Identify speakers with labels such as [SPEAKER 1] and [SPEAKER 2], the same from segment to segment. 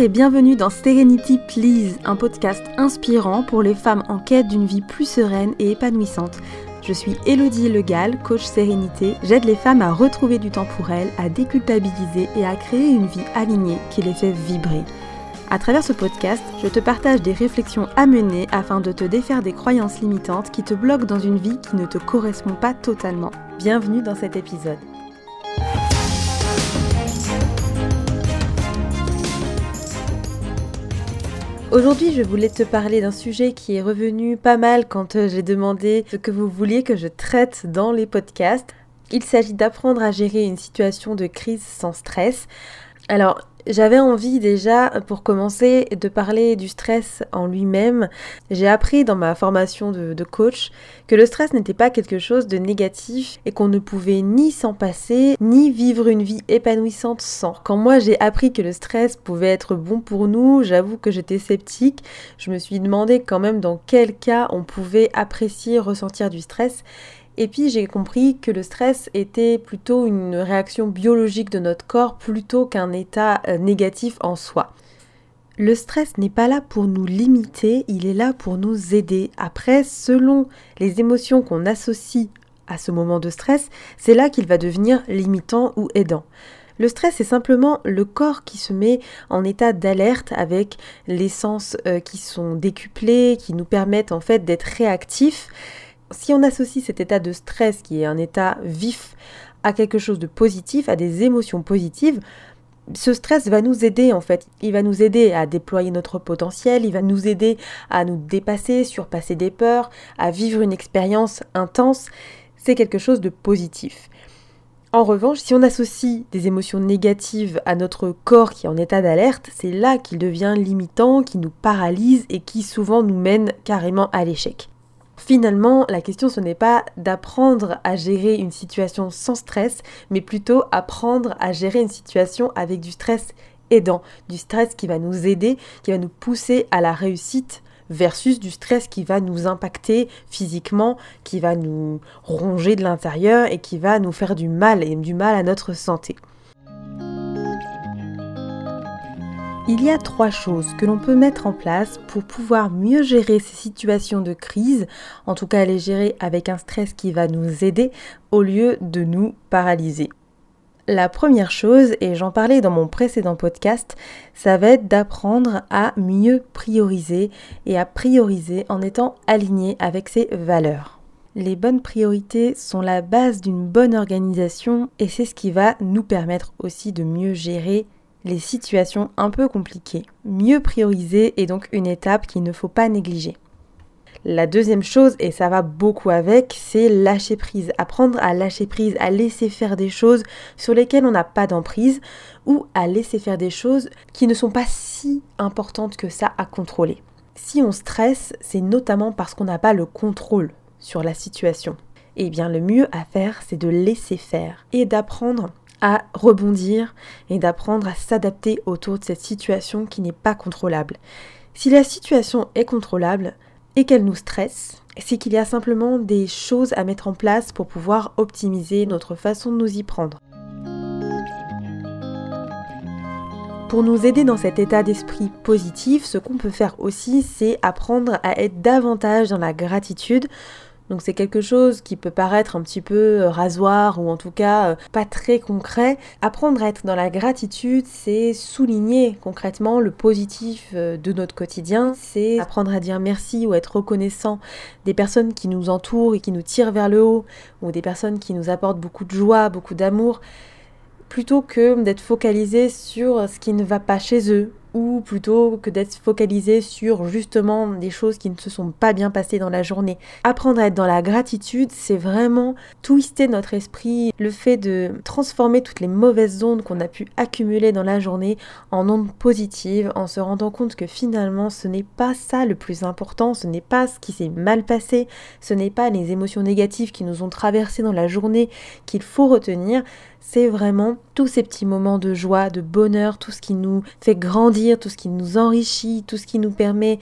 [SPEAKER 1] Et bienvenue dans Serenity Please, un podcast inspirant pour les femmes en quête d'une vie plus sereine et épanouissante. Je suis Elodie Legal, coach sérénité. J'aide les femmes à retrouver du temps pour elles, à déculpabiliser et à créer une vie alignée qui les fait vibrer. À travers ce podcast, je te partage des réflexions à mener afin de te défaire des croyances limitantes qui te bloquent dans une vie qui ne te correspond pas totalement. Bienvenue dans cet épisode. Aujourd'hui, je voulais te parler d'un sujet qui est revenu pas mal quand euh, j'ai demandé ce que vous vouliez que je traite dans les podcasts. Il s'agit d'apprendre à gérer une situation de crise sans stress. Alors, j'avais envie déjà, pour commencer, de parler du stress en lui-même. J'ai appris dans ma formation de, coach que le stress n'était pas quelque chose de négatif et qu'on ne pouvait ni s'en passer, ni vivre une vie épanouissante sans. Quand moi j'ai appris que le stress pouvait être bon pour nous, j'avoue que j'étais sceptique. Je me suis demandé quand même dans quel cas on pouvait apprécier, ressentir du stress. Et puis j'ai compris que le stress était plutôt une réaction biologique de notre corps plutôt qu'un état euh, négatif en soi. Le stress n'est pas là pour nous limiter, il est là pour nous aider. Après, selon les émotions qu'on associe à ce moment de stress, c'est là qu'il va devenir limitant ou aidant. Le stress est simplement le corps qui se met en état d'alerte avec les sens euh, qui sont décuplés, qui nous permettent en fait d'être réactifs si on associe cet état de stress, qui est un état vif, à quelque chose de positif, à des émotions positives, ce stress va nous aider en fait. Il va nous aider à déployer notre potentiel, il va nous aider à nous dépasser, surpasser des peurs, à vivre une expérience intense. C'est quelque chose de positif. En revanche, si on associe des émotions négatives à notre corps qui est en état d'alerte, c'est là qu'il devient limitant, qui nous paralyse et qui souvent nous mène carrément à l'échec. Finalement, la question ce n'est pas d'apprendre à gérer une situation sans stress, mais plutôt apprendre à gérer une situation avec du stress aidant, du stress qui va nous aider, qui va nous pousser à la réussite versus du stress qui va nous impacter physiquement, qui va nous ronger de l'intérieur et qui va nous faire du mal et du mal à notre santé. Il y a trois choses que l'on peut mettre en place pour pouvoir mieux gérer ces situations de crise, en tout cas les gérer avec un stress qui va nous aider au lieu de nous paralyser. La première chose, et j'en parlais dans mon précédent podcast, ça va être d'apprendre à mieux prioriser et à prioriser en étant aligné avec ses valeurs. Les bonnes priorités sont la base d'une bonne organisation et c'est ce qui va nous permettre aussi de mieux gérer les situations un peu compliquées. Mieux prioriser est donc une étape qu'il ne faut pas négliger. La deuxième chose, et ça va beaucoup avec, c'est lâcher prise. Apprendre à lâcher prise, à laisser faire des choses sur lesquelles on n'a pas d'emprise ou à laisser faire des choses qui ne sont pas si importantes que ça à contrôler. Si on stresse, c'est notamment parce qu'on n'a pas le contrôle sur la situation. Eh bien, le mieux à faire, c'est de laisser faire et d'apprendre à rebondir et d'apprendre à s'adapter autour de cette situation qui n'est pas contrôlable. Si la situation est contrôlable et qu'elle nous stresse, c'est qu'il y a simplement des choses à mettre en place pour pouvoir optimiser notre façon de nous y prendre. Pour nous aider dans cet état d'esprit positif, ce qu'on peut faire aussi, c'est apprendre à être davantage dans la gratitude donc c'est quelque chose qui peut paraître un petit peu euh, rasoir ou en tout cas euh, pas très concret. Apprendre à être dans la gratitude, c'est souligner concrètement le positif euh, de notre quotidien, c'est apprendre à dire merci ou être reconnaissant des personnes qui nous entourent et qui nous tirent vers le haut ou des personnes qui nous apportent beaucoup de joie, beaucoup d'amour plutôt que d'être focalisé sur ce qui ne va pas chez eux plutôt que d'être focalisé sur justement des choses qui ne se sont pas bien passées dans la journée. Apprendre à être dans la gratitude, c'est vraiment twister notre esprit, le fait de transformer toutes les mauvaises ondes qu'on a pu accumuler dans la journée en ondes positives, en se rendant compte que finalement ce n'est pas ça le plus important, ce n'est pas ce qui s'est mal passé, ce n'est pas les émotions négatives qui nous ont traversées dans la journée qu'il faut retenir, c'est vraiment tous ces petits moments de joie, de bonheur, tout ce qui nous fait grandir, tout ce qui nous enrichit, tout ce qui nous permet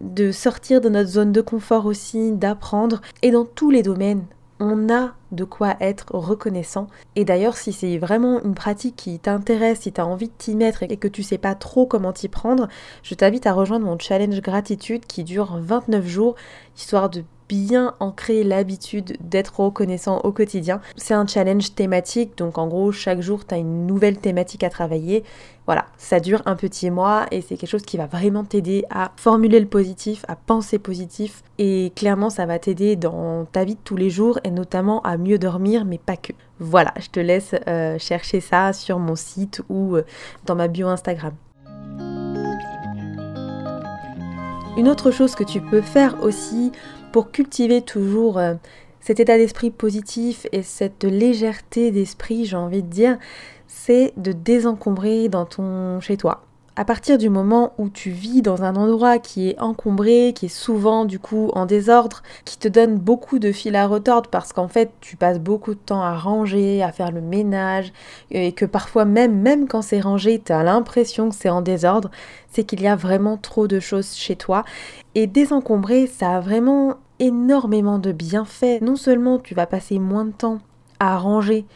[SPEAKER 1] de sortir de notre zone de confort aussi, d'apprendre, et dans tous les domaines on a de quoi être reconnaissant. Et d'ailleurs, si c'est vraiment une pratique qui t'intéresse, si tu as envie de t'y mettre et que tu sais pas trop comment t'y prendre, je t'invite à rejoindre mon challenge gratitude qui dure 29 jours, histoire de bien ancrer l'habitude d'être reconnaissant au quotidien. C'est un challenge thématique, donc en gros chaque jour tu as une nouvelle thématique à travailler. Voilà, ça dure un petit mois et c'est quelque chose qui va vraiment t'aider à formuler le positif, à penser positif et clairement ça va t'aider dans ta vie de tous les jours et notamment à mieux dormir mais pas que. Voilà, je te laisse euh, chercher ça sur mon site ou euh, dans ma bio Instagram. Une autre chose que tu peux faire aussi pour cultiver toujours euh, cet état d'esprit positif et cette légèreté d'esprit, j'ai envie de dire, c'est de désencombrer dans ton chez toi à partir du moment où tu vis dans un endroit qui est encombré, qui est souvent du coup en désordre, qui te donne beaucoup de fil à retordre parce qu'en fait tu passes beaucoup de temps à ranger, à faire le ménage, et que parfois même, même quand c'est rangé, tu as l'impression que c'est en désordre, c'est qu'il y a vraiment trop de choses chez toi. Et désencombrer, ça a vraiment énormément de bienfaits. Non seulement tu vas passer moins de temps à ranger,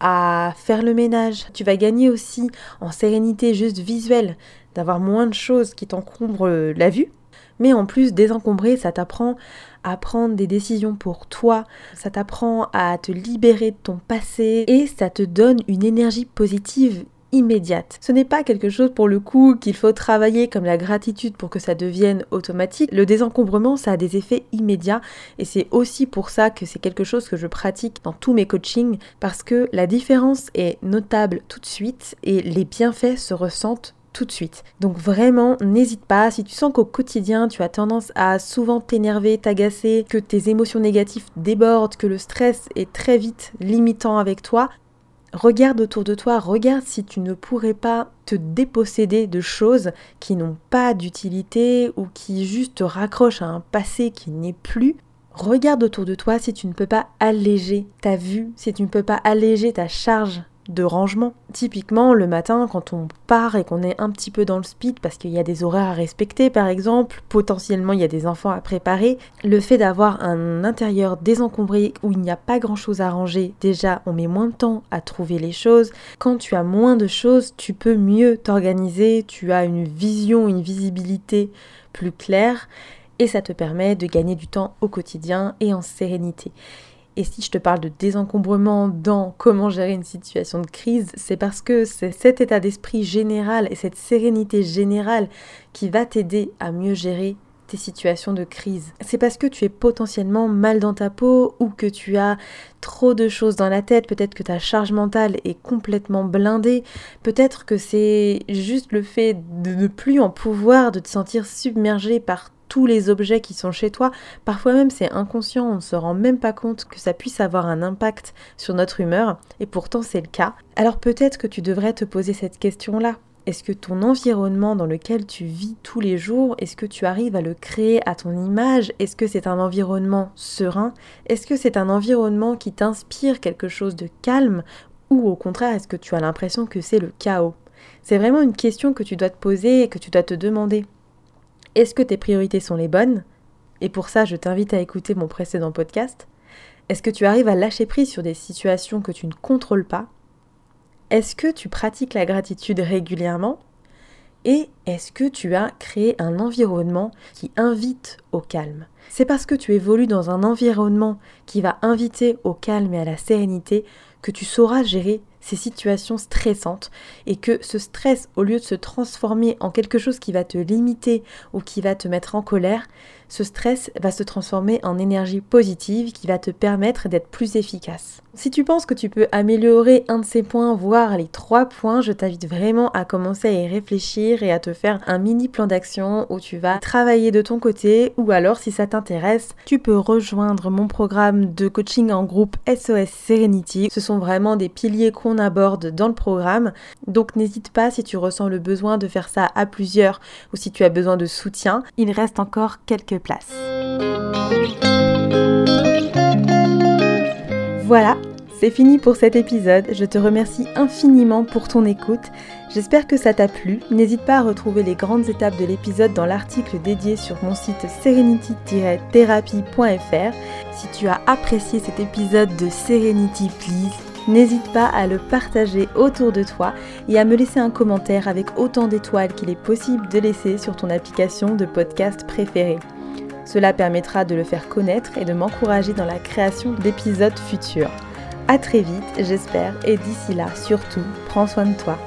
[SPEAKER 1] à faire le ménage. Tu vas gagner aussi en sérénité juste visuelle, d'avoir moins de choses qui t'encombrent la vue. Mais en plus, désencombrer, ça t'apprend à prendre des décisions pour toi, ça t'apprend à te libérer de ton passé et ça te donne une énergie positive Ce n'est pas quelque chose pour le coup qu'il faut travailler comme la gratitude pour que ça devienne automatique. Le désencombrement, ça a des effets immédiats et c'est aussi pour ça que c'est quelque chose que je pratique dans tous mes coachings parce que la différence est notable tout de suite et les bienfaits se ressentent tout de suite. Donc vraiment, n'hésite pas, si tu sens qu'au quotidien, tu as tendance à souvent t'énerver, t'agacer, que tes émotions négatives débordent, que le stress est très vite limitant avec toi, Regarde autour de toi, regarde si tu ne pourrais pas te déposséder de choses qui n'ont pas d'utilité ou qui juste te raccrochent à un passé qui n'est plus. Regarde autour de toi si tu ne peux pas alléger ta vue, si tu ne peux pas alléger ta charge de rangement. Typiquement, le matin, quand on part et qu'on est un petit peu dans le speed parce qu'il y a des horaires à respecter, par exemple, potentiellement il y a des enfants à préparer, le fait d'avoir un intérieur désencombré où il n'y a pas grand chose à ranger, déjà on met moins de temps à trouver les choses. Quand tu as moins de choses, tu peux mieux t'organiser, tu as une vision, une visibilité plus claire et ça te permet de gagner du temps au quotidien et en sérénité. Et si je te parle de désencombrement dans comment gérer une situation de crise, c'est parce que c'est cet état d'esprit général et cette sérénité générale qui va t'aider à mieux gérer tes situations de crise. C'est parce que tu es potentiellement mal dans ta peau ou que tu as trop de choses dans la tête, peut-être que ta charge mentale est complètement blindée, peut-être que c'est juste le fait de ne plus en pouvoir, de te sentir submergé par tous les objets qui sont chez toi. Parfois même c'est inconscient, on ne se rend même pas compte que ça puisse avoir un impact sur notre humeur, et pourtant c'est le cas. Alors peut-être que tu devrais te poser cette question-là. Est-ce que ton environnement dans lequel tu vis tous les jours, est-ce que tu arrives à le créer à ton image? Est-ce que c'est un environnement serein? Est-ce que c'est un environnement qui t'inspire quelque chose de calme? Ou au contraire, est-ce que tu as l'impression que c'est le chaos? C'est vraiment une question que tu dois te poser et que tu dois te demander. Est-ce que tes priorités sont les bonnes? Et pour ça, je t'invite à écouter mon précédent podcast. Est-ce que tu arrives à lâcher prise sur des situations que tu ne contrôles pas? Est-ce que tu pratiques la gratitude régulièrement? Et est-ce que tu as créé un environnement qui invite au calme? C'est parce que tu évolues dans un environnement qui va inviter au calme et à la sérénité que tu sauras gérer ces situations stressantes et que ce stress, au lieu de se transformer en quelque chose qui va te limiter ou qui va te mettre en colère, ce stress va se transformer en énergie positive qui va te permettre d'être plus efficace. Si tu penses que tu peux améliorer un de ces points, voire les trois points, je t'invite vraiment à commencer à y réfléchir et à te faire un mini plan d'action où tu vas travailler de ton côté ou alors si ça t'intéresse, tu peux rejoindre mon programme de coaching en groupe SOS Serenity. Ce sont vraiment des piliers qu'on aborde dans le programme. Donc n'hésite pas si tu ressens le besoin de faire ça à plusieurs ou si tu as besoin de soutien. Il reste encore quelques places. Voilà, C'est fini pour cet épisode, je te remercie infiniment pour ton écoute. J'espère que ça t'a plu. N'hésite pas à retrouver les grandes étapes de l'épisode dans l'article dédié sur mon site serenity-therapy.fr. Si tu as apprécié cet épisode de Serenity Please, n'hésite pas à le partager autour de toi et à me laisser un commentaire avec autant d'étoiles qu'il est possible de laisser sur ton application de podcast préférée. Cela permettra de le faire connaître et de m'encourager dans la création d'épisodes futurs. A très vite, j'espère, et d'ici là, surtout, prends soin de toi.